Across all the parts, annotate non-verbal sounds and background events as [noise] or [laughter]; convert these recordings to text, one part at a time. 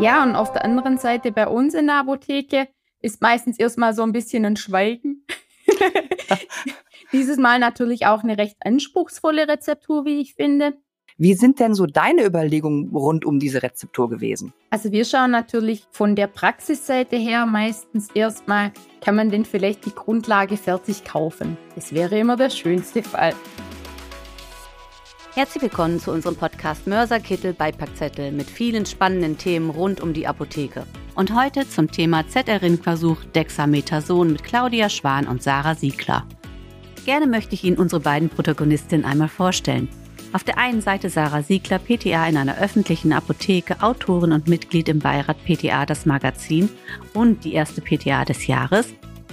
Ja, und auf der anderen Seite bei uns in der Apotheke ist meistens erstmal so ein bisschen ein Schweigen. [laughs] Dieses Mal natürlich auch eine recht anspruchsvolle Rezeptur, wie ich finde. Wie sind denn so deine Überlegungen rund um diese Rezeptur gewesen? Also wir schauen natürlich von der Praxisseite her meistens erstmal, kann man denn vielleicht die Grundlage fertig kaufen? Das wäre immer der schönste Fall. Herzlich willkommen zu unserem Podcast Mörserkittel Beipackzettel mit vielen spannenden Themen rund um die Apotheke. Und heute zum Thema ZR-Ringversuch Dexamethason mit Claudia Schwan und Sarah Siegler. Gerne möchte ich Ihnen unsere beiden Protagonistinnen einmal vorstellen. Auf der einen Seite Sarah Siegler, PTA in einer öffentlichen Apotheke, Autorin und Mitglied im Beirat PTA das Magazin und die erste PTA des Jahres.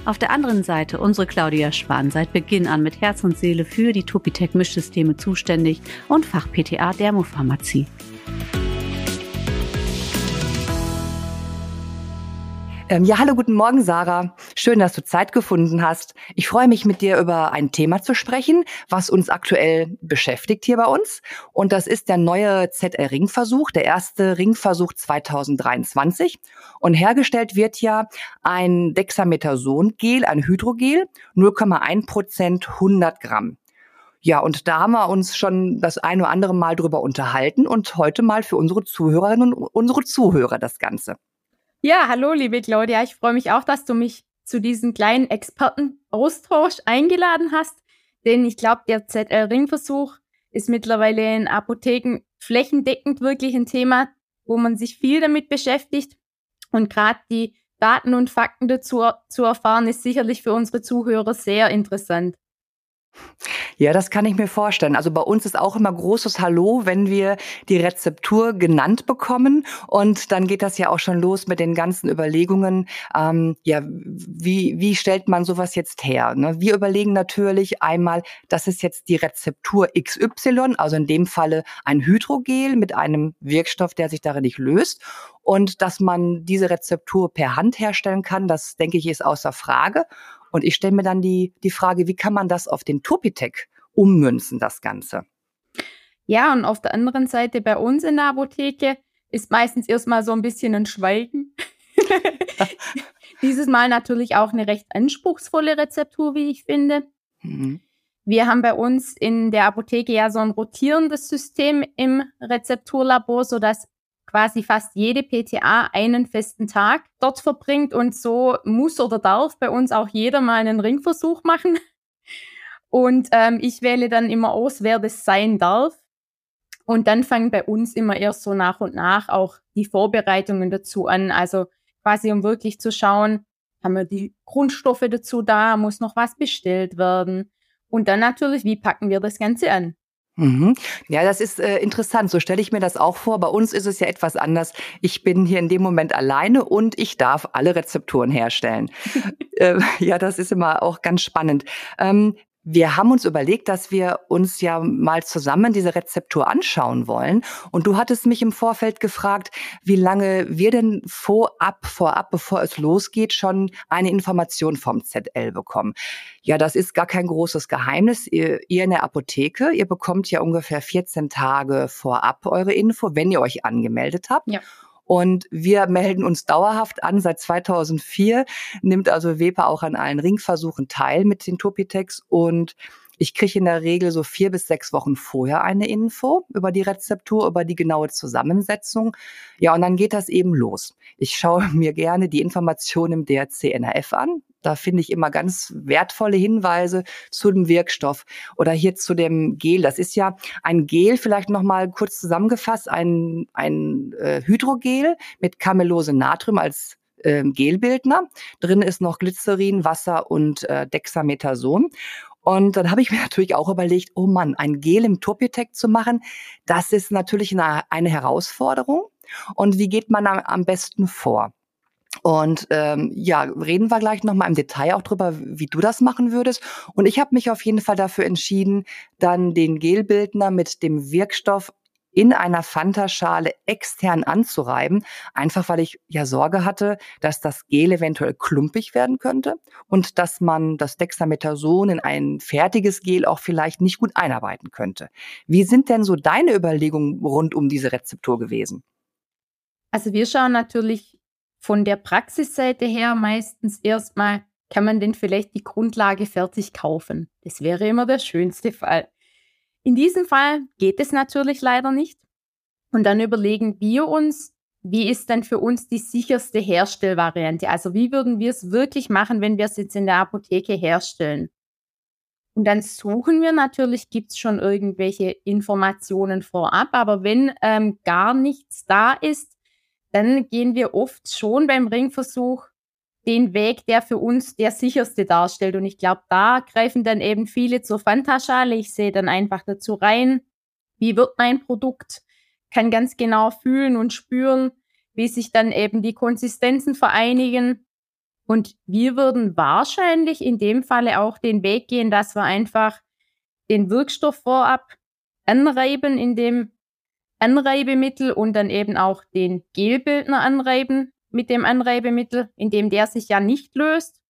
Auf der anderen Seite unsere Claudia Schwan, seit Beginn an mit Herz und Seele für die Topitec Mischsysteme zuständig und Fach-PTA Dermopharmazie. Ähm, ja, hallo, guten Morgen, Sarah. Schön, dass du Zeit gefunden hast. Ich freue mich, mit dir über ein Thema zu sprechen, was uns aktuell beschäftigt hier bei uns. Und das ist der neue ZR-Ringversuch, der erste Ringversuch 2023. Und hergestellt wird ja ein Dexamethason-Gel, ein Hydrogel, 0,1 Prozent, 100 Gramm. Ja, und da haben wir uns schon das ein oder andere Mal drüber unterhalten und heute mal für unsere Zuhörerinnen und unsere Zuhörer das Ganze. Ja, hallo, liebe Claudia. Ich freue mich auch, dass du mich zu diesem kleinen Expertenaustausch eingeladen hast, denn ich glaube, der ZL-Ringversuch ist mittlerweile in Apotheken flächendeckend wirklich ein Thema, wo man sich viel damit beschäftigt. Und gerade die Daten und Fakten dazu zu erfahren, ist sicherlich für unsere Zuhörer sehr interessant. Ja, das kann ich mir vorstellen. Also bei uns ist auch immer großes Hallo, wenn wir die Rezeptur genannt bekommen. Und dann geht das ja auch schon los mit den ganzen Überlegungen. Ähm, ja, wie, wie stellt man sowas jetzt her? Ne? Wir überlegen natürlich einmal, das ist jetzt die Rezeptur XY, also in dem Falle ein Hydrogel mit einem Wirkstoff, der sich darin nicht löst. Und dass man diese Rezeptur per Hand herstellen kann, das denke ich ist außer Frage. Und ich stelle mir dann die, die Frage, wie kann man das auf den Topitec ummünzen, das Ganze? Ja, und auf der anderen Seite bei uns in der Apotheke ist meistens erstmal so ein bisschen ein Schweigen. [laughs] Dieses Mal natürlich auch eine recht anspruchsvolle Rezeptur, wie ich finde. Mhm. Wir haben bei uns in der Apotheke ja so ein rotierendes System im Rezepturlabor, sodass quasi fast jede PTA einen festen Tag dort verbringt und so muss oder darf bei uns auch jeder mal einen Ringversuch machen. Und ähm, ich wähle dann immer aus, wer das sein darf. Und dann fangen bei uns immer erst so nach und nach auch die Vorbereitungen dazu an. Also quasi um wirklich zu schauen, haben wir die Grundstoffe dazu da, muss noch was bestellt werden. Und dann natürlich, wie packen wir das Ganze an? Mhm. Ja, das ist äh, interessant. So stelle ich mir das auch vor. Bei uns ist es ja etwas anders. Ich bin hier in dem Moment alleine und ich darf alle Rezepturen herstellen. [laughs] äh, ja, das ist immer auch ganz spannend. Ähm, wir haben uns überlegt, dass wir uns ja mal zusammen diese Rezeptur anschauen wollen. Und du hattest mich im Vorfeld gefragt, wie lange wir denn vorab, vorab, bevor es losgeht, schon eine Information vom ZL bekommen. Ja, das ist gar kein großes Geheimnis. Ihr, ihr in der Apotheke, ihr bekommt ja ungefähr 14 Tage vorab eure Info, wenn ihr euch angemeldet habt. Ja. Und wir melden uns dauerhaft an. Seit 2004 nimmt also Wepa auch an allen Ringversuchen teil mit den Topitex und ich kriege in der Regel so vier bis sechs Wochen vorher eine Info über die Rezeptur, über die genaue Zusammensetzung. Ja, und dann geht das eben los. Ich schaue [laughs] mir gerne die Informationen im DRC-NRF an. Da finde ich immer ganz wertvolle Hinweise zu dem Wirkstoff oder hier zu dem Gel. Das ist ja ein Gel, vielleicht nochmal kurz zusammengefasst, ein, ein äh, Hydrogel mit Camellose Natrium als äh, Gelbildner. Drin ist noch Glycerin, Wasser und äh, Dexamethason. Und dann habe ich mir [laughs] natürlich auch überlegt, oh Mann, ein Gel im Topitec zu machen, das ist natürlich eine, eine Herausforderung. Und wie geht man am, am besten vor? Und ähm, ja, reden wir gleich nochmal im Detail auch drüber, wie du das machen würdest. Und ich habe mich auf jeden Fall dafür entschieden, dann den Gelbildner mit dem Wirkstoff in einer Fanta-Schale extern anzureiben, einfach weil ich ja Sorge hatte, dass das Gel eventuell klumpig werden könnte und dass man das Dexamethason in ein fertiges Gel auch vielleicht nicht gut einarbeiten könnte. Wie sind denn so deine Überlegungen rund um diese Rezeptur gewesen? Also wir schauen natürlich von der Praxisseite her meistens erstmal, kann man denn vielleicht die Grundlage fertig kaufen? Das wäre immer der schönste Fall. In diesem Fall geht es natürlich leider nicht. Und dann überlegen wir uns, wie ist denn für uns die sicherste Herstellvariante? Also wie würden wir es wirklich machen, wenn wir es jetzt in der Apotheke herstellen? Und dann suchen wir natürlich, gibt es schon irgendwelche Informationen vorab, aber wenn ähm, gar nichts da ist, dann gehen wir oft schon beim Ringversuch den Weg, der für uns der sicherste darstellt. Und ich glaube, da greifen dann eben viele zur Fantaschale. Ich sehe dann einfach dazu rein, wie wird mein Produkt, kann ganz genau fühlen und spüren, wie sich dann eben die Konsistenzen vereinigen. Und wir würden wahrscheinlich in dem Falle auch den Weg gehen, dass wir einfach den Wirkstoff vorab anreiben in dem Anreibemittel und dann eben auch den Gelbildner anreiben mit dem Anreibemittel, indem der sich ja nicht löst.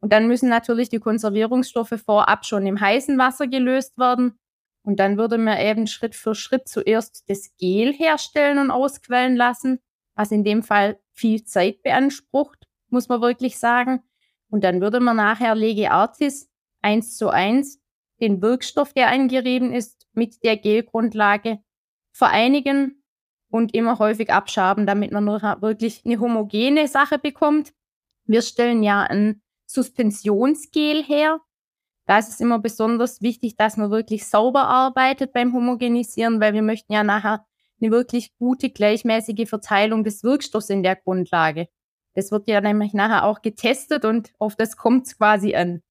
Und dann müssen natürlich die Konservierungsstoffe vorab schon im heißen Wasser gelöst werden. Und dann würde man eben Schritt für Schritt zuerst das Gel herstellen und ausquellen lassen, was in dem Fall viel Zeit beansprucht, muss man wirklich sagen. Und dann würde man nachher Lege Artis eins zu eins den Wirkstoff, der angerieben ist, mit der Gelgrundlage vereinigen und immer häufig abschaben, damit man nur wirklich eine homogene Sache bekommt. Wir stellen ja ein Suspensionsgel her. Da ist es immer besonders wichtig, dass man wirklich sauber arbeitet beim Homogenisieren, weil wir möchten ja nachher eine wirklich gute, gleichmäßige Verteilung des Wirkstoffs in der Grundlage. Das wird ja nämlich nachher auch getestet und auf das kommt es quasi an.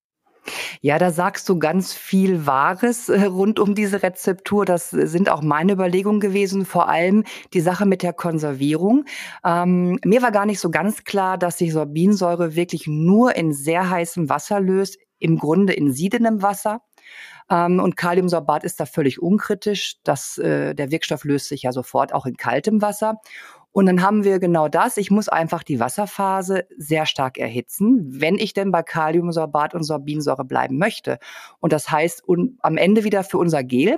Ja, da sagst du ganz viel Wahres äh, rund um diese Rezeptur. Das sind auch meine Überlegungen gewesen, vor allem die Sache mit der Konservierung. Ähm, mir war gar nicht so ganz klar, dass sich Sorbinsäure wirklich nur in sehr heißem Wasser löst, im Grunde in siedendem Wasser. Ähm, und Kaliumsorbat ist da völlig unkritisch. Das, äh, der Wirkstoff löst sich ja sofort auch in kaltem Wasser. Und dann haben wir genau das. Ich muss einfach die Wasserphase sehr stark erhitzen, wenn ich denn bei Kaliumsorbat und Sorbinsäure bleiben möchte. Und das heißt und am Ende wieder für unser Gel.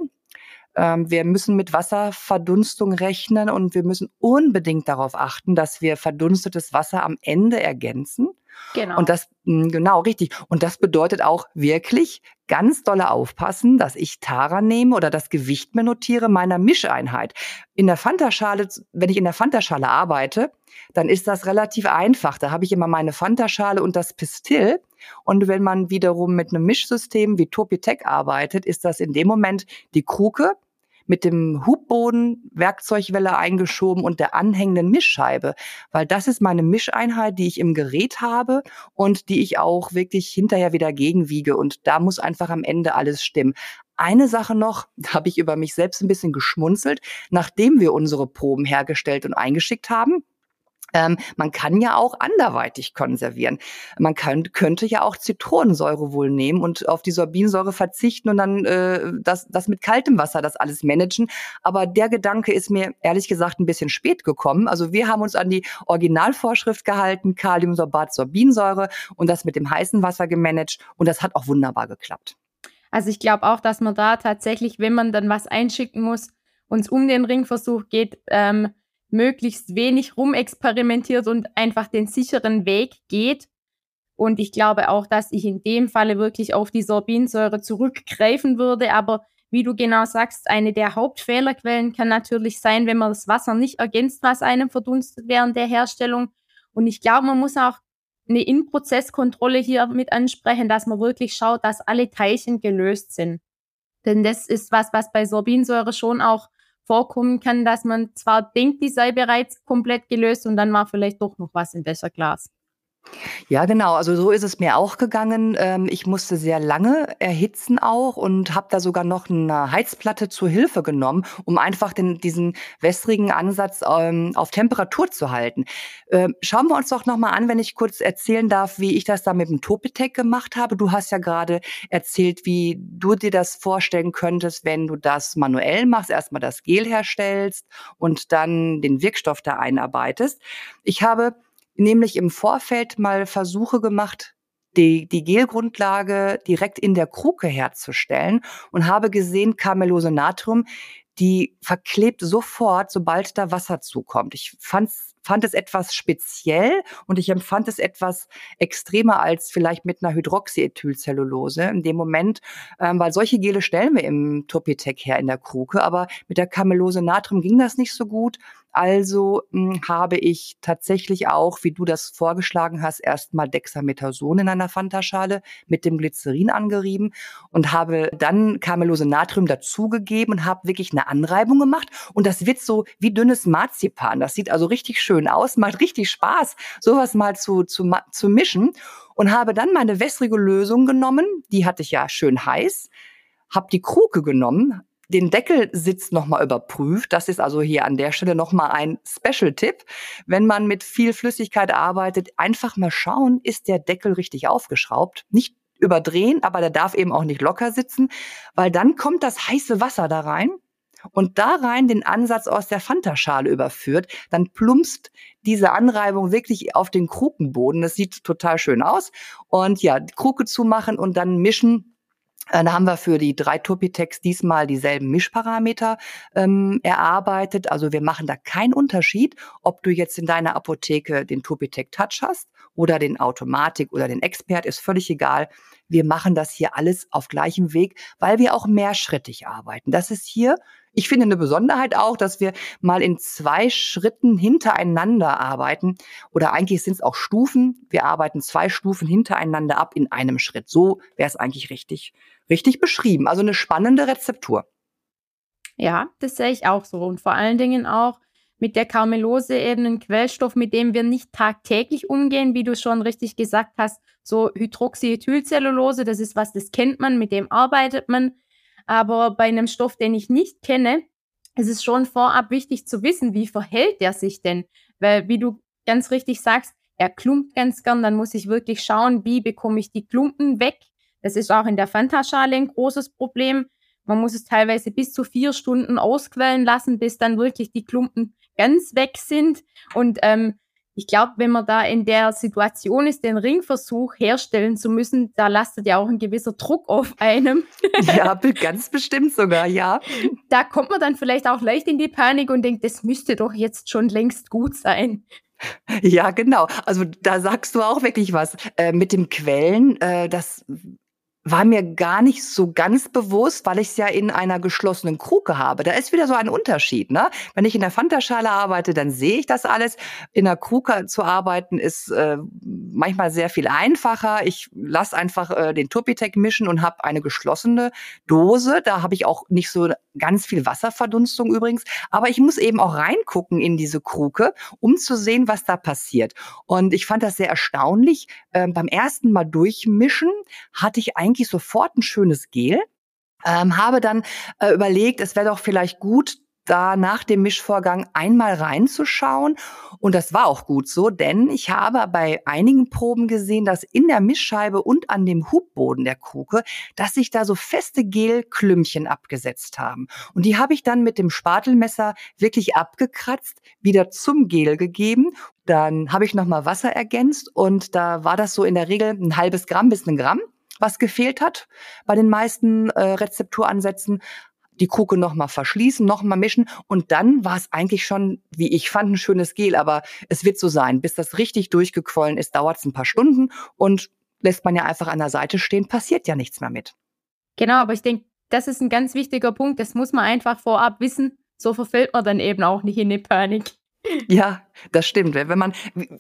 Ähm, wir müssen mit Wasserverdunstung rechnen und wir müssen unbedingt darauf achten, dass wir verdunstetes Wasser am Ende ergänzen. Genau. Und das, hm, genau, richtig. Und das bedeutet auch wirklich ganz dolle aufpassen, dass ich Tara nehme oder das Gewicht mir notiere meiner Mischeinheit. In der Fantaschale, wenn ich in der Fantaschale arbeite, dann ist das relativ einfach. Da habe ich immer meine Fantaschale und das Pistil. Und wenn man wiederum mit einem Mischsystem wie Topitec arbeitet, ist das in dem Moment die Kruke mit dem Hubboden Werkzeugwelle eingeschoben und der anhängenden Mischscheibe, weil das ist meine Mischeinheit, die ich im Gerät habe und die ich auch wirklich hinterher wieder gegenwiege. Und da muss einfach am Ende alles stimmen. Eine Sache noch, [laughs] da habe ich über mich selbst ein bisschen geschmunzelt, nachdem wir unsere Proben hergestellt und eingeschickt haben, ähm, man kann ja auch anderweitig konservieren. Man kann, könnte ja auch Zitronensäure wohl nehmen und auf die Sorbinsäure verzichten und dann äh, das, das mit kaltem Wasser das alles managen. Aber der Gedanke ist mir ehrlich gesagt ein bisschen spät gekommen. Also wir haben uns an die Originalvorschrift gehalten, Kaliumsorbat, Sorbinsäure und das mit dem heißen Wasser gemanagt und das hat auch wunderbar geklappt. Also ich glaube auch, dass man da tatsächlich, wenn man dann was einschicken muss, uns um den Ringversuch geht, ähm, möglichst wenig rumexperimentiert und einfach den sicheren Weg geht. Und ich glaube auch, dass ich in dem Falle wirklich auf die Sorbinsäure zurückgreifen würde. Aber wie du genau sagst, eine der Hauptfehlerquellen kann natürlich sein, wenn man das Wasser nicht ergänzt, was einem verdunstet während der Herstellung. Und ich glaube, man muss auch eine In-Prozess-Kontrolle hier mit ansprechen, dass man wirklich schaut, dass alle Teilchen gelöst sind. Denn das ist was, was bei Sorbinsäure schon auch vorkommen kann, dass man zwar denkt, die sei bereits komplett gelöst und dann war vielleicht doch noch was in Wäscherglas. Ja, genau. Also so ist es mir auch gegangen. Ähm, ich musste sehr lange erhitzen auch und habe da sogar noch eine Heizplatte zur Hilfe genommen, um einfach den, diesen wässrigen Ansatz ähm, auf Temperatur zu halten. Ähm, schauen wir uns doch noch mal an, wenn ich kurz erzählen darf, wie ich das da mit dem Topitec gemacht habe. Du hast ja gerade erzählt, wie du dir das vorstellen könntest, wenn du das manuell machst, erstmal das Gel herstellst und dann den Wirkstoff da einarbeitest. Ich habe nämlich im Vorfeld mal Versuche gemacht, die, die Gelgrundlage direkt in der Kruke herzustellen und habe gesehen, Carmelose Natrium, die verklebt sofort, sobald da Wasser zukommt. Ich fand's fand es etwas speziell und ich empfand es etwas extremer als vielleicht mit einer Hydroxyethylcellulose in dem Moment, ähm, weil solche Gele stellen wir im Topitec her in der Kruke, aber mit der Camellose Natrium ging das nicht so gut. Also mh, hm, habe ich tatsächlich auch, wie du das vorgeschlagen hast, erstmal Dexamethason in einer Fantaschale mit dem Glycerin angerieben und habe dann Camellose Natrium dazugegeben und habe wirklich eine Anreibung gemacht. Und das wird so wie dünnes Marzipan. Das sieht also richtig schön aus, macht richtig Spaß, sowas mal zu, zu, zu mischen. Und habe dann meine wässrige Lösung genommen, die hatte ich ja schön heiß, habe die Kruke genommen, den Deckelsitz nochmal überprüft. Das ist also hier an der Stelle nochmal ein Special-Tipp. Wenn man mit viel Flüssigkeit arbeitet, einfach mal schauen, ist der Deckel richtig aufgeschraubt. Nicht überdrehen, aber der darf eben auch nicht locker sitzen, weil dann kommt das heiße Wasser da rein und da rein den Ansatz aus der Fantaschale überführt, dann plumpst diese Anreibung wirklich auf den Krukenboden. Das sieht total schön aus. Und ja, die Kruke zumachen und dann mischen da haben wir für die drei Topitex diesmal dieselben Mischparameter ähm, erarbeitet. Also wir machen da keinen Unterschied, ob du jetzt in deiner Apotheke den Topitec Touch hast oder den Automatik oder den Expert, ist völlig egal. Wir machen das hier alles auf gleichem Weg, weil wir auch mehrschrittig arbeiten. Das ist hier ich finde eine Besonderheit auch, dass wir mal in zwei Schritten hintereinander arbeiten oder eigentlich sind es auch Stufen. Wir arbeiten zwei Stufen hintereinander ab in einem Schritt. So wäre es eigentlich richtig, richtig beschrieben. Also eine spannende Rezeptur. Ja, das sehe ich auch so. Und vor allen Dingen auch mit der Karmelose eben ein Quellstoff, mit dem wir nicht tagtäglich umgehen, wie du schon richtig gesagt hast. So Hydroxyethylcellulose, das ist was, das kennt man, mit dem arbeitet man. Aber bei einem Stoff, den ich nicht kenne, ist es schon vorab wichtig zu wissen, wie verhält der sich denn? Weil, wie du ganz richtig sagst, er klumpt ganz gern, dann muss ich wirklich schauen, wie bekomme ich die Klumpen weg. Das ist auch in der Fantaschale ein großes Problem. Man muss es teilweise bis zu vier Stunden ausquellen lassen, bis dann wirklich die Klumpen ganz weg sind. Und ähm, ich glaube, wenn man da in der Situation ist, den Ringversuch herstellen zu müssen, da lastet ja auch ein gewisser Druck auf einem. [laughs] Ja, [laughs] ganz bestimmt sogar, ja. Da kommt man dann vielleicht auch leicht in die Panik und denkt, das müsste doch jetzt schon längst gut sein. Ja, genau. Also da sagst du auch wirklich was. Äh, mit dem Quellen, äh, das war mir gar nicht so ganz bewusst, weil ich es ja in einer geschlossenen Kruke habe. Da ist wieder so ein Unterschied. Ne? Wenn ich in der Fantaschale arbeite, dann sehe ich das alles. In der Kruke zu arbeiten ist äh, manchmal sehr viel einfacher. Ich lasse einfach äh, den Topitec mischen und habe eine geschlossene Dose. Da habe ich auch nicht so ganz viel Wasserverdunstung übrigens. Aber ich muss eben auch reingucken in diese Kruke, um zu sehen, was da passiert. Und ich fand das sehr erstaunlich. Äh, beim ersten Mal durchmischen hatte ich eigentlich eigentlich sofort ein schönes Gel. Ähm, habe dann äh, überlegt, es wäre doch vielleicht gut, da nach dem Mischvorgang einmal reinzuschauen. Und das war auch gut so, denn ich habe bei einigen Proben gesehen, dass in der Mischscheibe und an dem Hubboden der Kruke, dass sich da so feste Gelklümpchen abgesetzt haben. Und die habe ich dann mit dem Spatelmesser wirklich abgekratzt, wieder zum Gel gegeben. Dann habe ich nochmal Wasser ergänzt und da war das so in der Regel ein halbes Gramm bis ein Gramm was gefehlt hat bei den meisten äh, Rezepturansätzen. Die Kruke nochmal verschließen, nochmal mischen und dann war es eigentlich schon, wie ich fand, ein schönes Gel. Aber es wird so sein, bis das richtig durchgequollen ist, dauert es ein paar Stunden und lässt man ja einfach an der Seite stehen, passiert ja nichts mehr mit. Genau, aber ich denke, das ist ein ganz wichtiger Punkt. Das muss man einfach vorab wissen. So verfällt man dann eben auch nicht in die Panik. Ja, das stimmt. Wenn man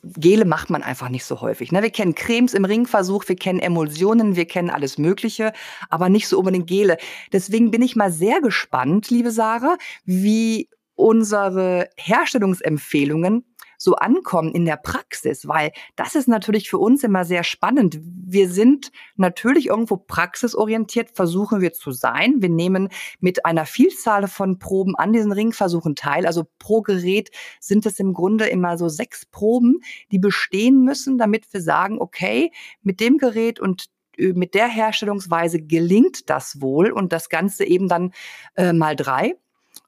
Gele macht man einfach nicht so häufig. Ne? Wir kennen Cremes im Ringversuch, wir kennen Emulsionen, wir kennen alles Mögliche, aber nicht so unbedingt Gele. Deswegen bin ich mal sehr gespannt, liebe Sarah, wie unsere Herstellungsempfehlungen so ankommen in der Praxis, weil das ist natürlich für uns immer sehr spannend. Wir sind natürlich irgendwo praxisorientiert, versuchen wir zu sein. Wir nehmen mit einer Vielzahl von Proben an diesen Ringversuchen teil. Also pro Gerät sind es im Grunde immer so sechs Proben, die bestehen müssen, damit wir sagen, okay, mit dem Gerät und äh, mit der Herstellungsweise gelingt das wohl und das Ganze eben dann äh, mal drei.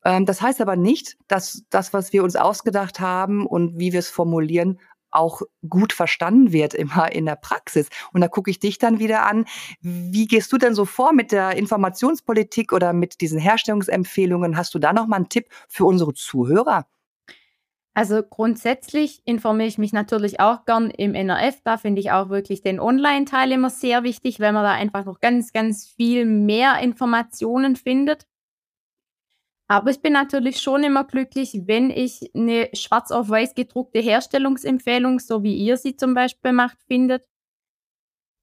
Ähm, das heißt aber nicht, dass das, was wir uns ausgedacht haben und wie wir es formulieren, auch gut verstanden wird [laughs] immer in der Praxis. Und da gucke ich dich dann wieder an. Wie gehst du denn so vor mit der Informationspolitik oder mit diesen Herstellungsempfehlungen? Hast du da noch mal einen Tipp für unsere Zuhörer? Also grundsätzlich informiere ich mich natürlich auch gern im NRF. Da finde ich auch wirklich den Online-Teil immer sehr wichtig, weil man da einfach noch ganz, ganz viel mehr Informationen findet. Aber ich bin natürlich schon immer glücklich, wenn ich eine schwarz auf weiß gedruckte Herstellungsempfehlung, so wie ihr sie zum Beispiel macht, findet,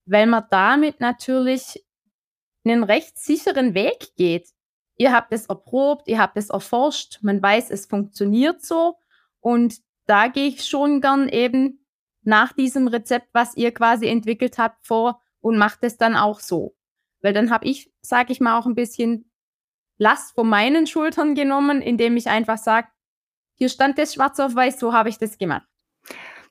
weil man damit natürlich einen recht sicheren Weg geht. Ihr habt es erprobt, ihr habt es erforscht, man weiß, es funktioniert so und da gehe ich schon gern eben nach diesem Rezept, was ihr quasi entwickelt habt, vor und macht es dann auch so. Weil dann habe ich, sage ich mal, auch ein bisschen Last von meinen Schultern genommen, indem ich einfach sage, hier stand das schwarz auf weiß, so habe ich das gemacht.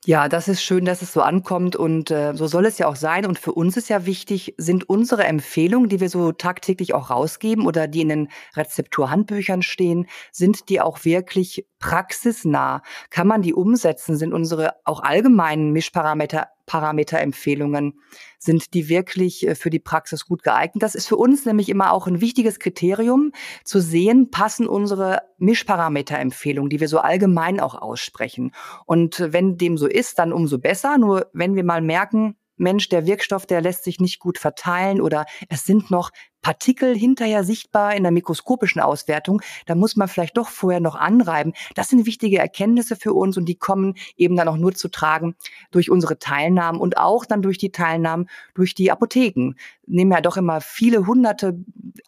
Ja, das ist schön, dass es so ankommt und äh, so soll es ja auch sein. Und für uns ist ja wichtig, sind unsere Empfehlungen, die wir so tagtäglich auch rausgeben oder die in den Rezepturhandbüchern stehen, sind die auch wirklich praxisnah? Kann man die umsetzen? Sind unsere auch allgemeinen Mischparameter Parameterempfehlungen, sind die wirklich äh, für die Praxis gut geeignet? Das ist für uns nämlich immer auch ein wichtiges Kriterium, zu sehen, passen unsere Mischparameterempfehlungen, die wir so allgemein auch aussprechen. Und wenn dem so ist, dann umso besser. Nur wenn wir mal merken, Mensch, der Wirkstoff, der lässt sich nicht gut verteilen oder es sind noch Partikel hinterher sichtbar in der mikroskopischen Auswertung, da muss man vielleicht doch vorher noch anreiben. Das sind wichtige Erkenntnisse für uns und die kommen eben dann auch nur zu tragen durch unsere Teilnahmen und auch dann durch die Teilnahmen durch die Apotheken. Nehmen ja doch immer viele hunderte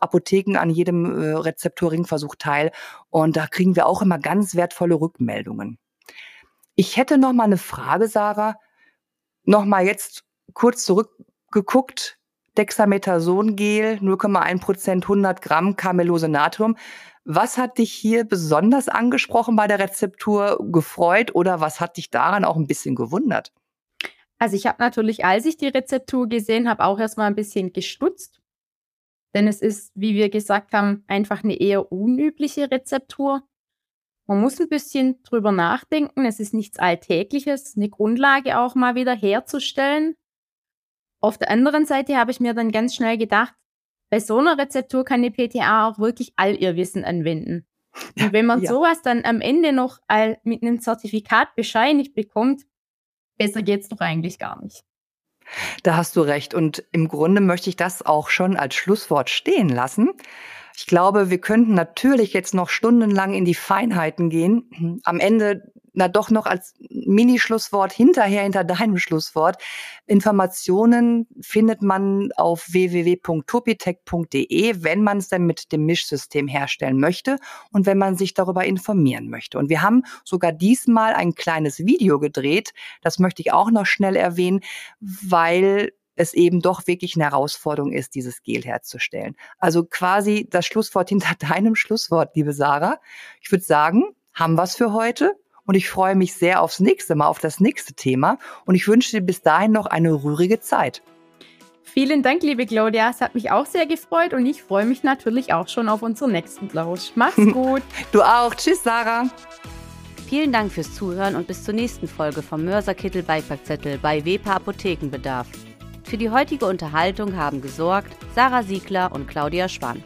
Apotheken an jedem äh, Rezeptoringversuch teil und da kriegen wir auch immer ganz wertvolle Rückmeldungen. Ich hätte noch mal eine Frage, Sarah. Noch mal jetzt kurz zurückgeguckt, Dexamethasongel, 0,1 Prozent, 100 Gramm Carmelose Natrium. Was hat dich hier besonders angesprochen bei der Rezeptur gefreut oder was hat dich daran auch ein bisschen gewundert? Also ich habe natürlich, als ich die Rezeptur gesehen habe, auch erstmal ein bisschen gestutzt. Denn es ist, wie wir gesagt haben, einfach eine eher unübliche Rezeptur. Man muss ein bisschen drüber nachdenken. Es ist nichts Alltägliches, eine Grundlage auch mal wieder herzustellen. Auf der anderen Seite habe ich mir dann ganz schnell gedacht, bei so einer Rezeptur kann die PTA auch wirklich all ihr Wissen anwenden. Und wenn man ja. sowas dann am Ende noch mit einem Zertifikat bescheinigt bekommt, besser geht's doch eigentlich gar nicht. Da hast du recht. Und im Grunde möchte ich das auch schon als Schlusswort stehen lassen. Ich glaube, wir könnten natürlich jetzt noch stundenlang in die Feinheiten gehen. Am Ende na doch noch als Mini-Schlusswort hinterher, hinter deinem Schlusswort. Informationen findet man auf www.topitech.de, wenn man es denn mit dem Mischsystem herstellen möchte und wenn man sich darüber informieren möchte. Und wir haben sogar diesmal ein kleines Video gedreht. Das möchte ich auch noch schnell erwähnen, weil es eben doch wirklich eine Herausforderung ist, dieses Gel herzustellen. Also quasi das Schlusswort hinter [laughs] deinem Schlusswort, liebe Sarah. Ich würde sagen, haben wir es für heute und ich freue mich sehr aufs nächste Mal, auf das nächste Thema und ich wünsche dir bis dahin noch eine rührige Zeit. Vielen Dank, liebe Claudia. Es hat mich auch sehr gefreut und ich freue mich natürlich auch schon auf unseren nächsten Plausch. Mach's [laughs] gut. du auch. Tschüss, Sarah. Vielen Dank fürs Zuhören und bis zur nächsten Folge vom Mörserkittel Beipackzettel bei WEPA Apothekenbedarf. Für die heutige Unterhaltung haben gesorgt Sarah Siegler und Claudia Schwann.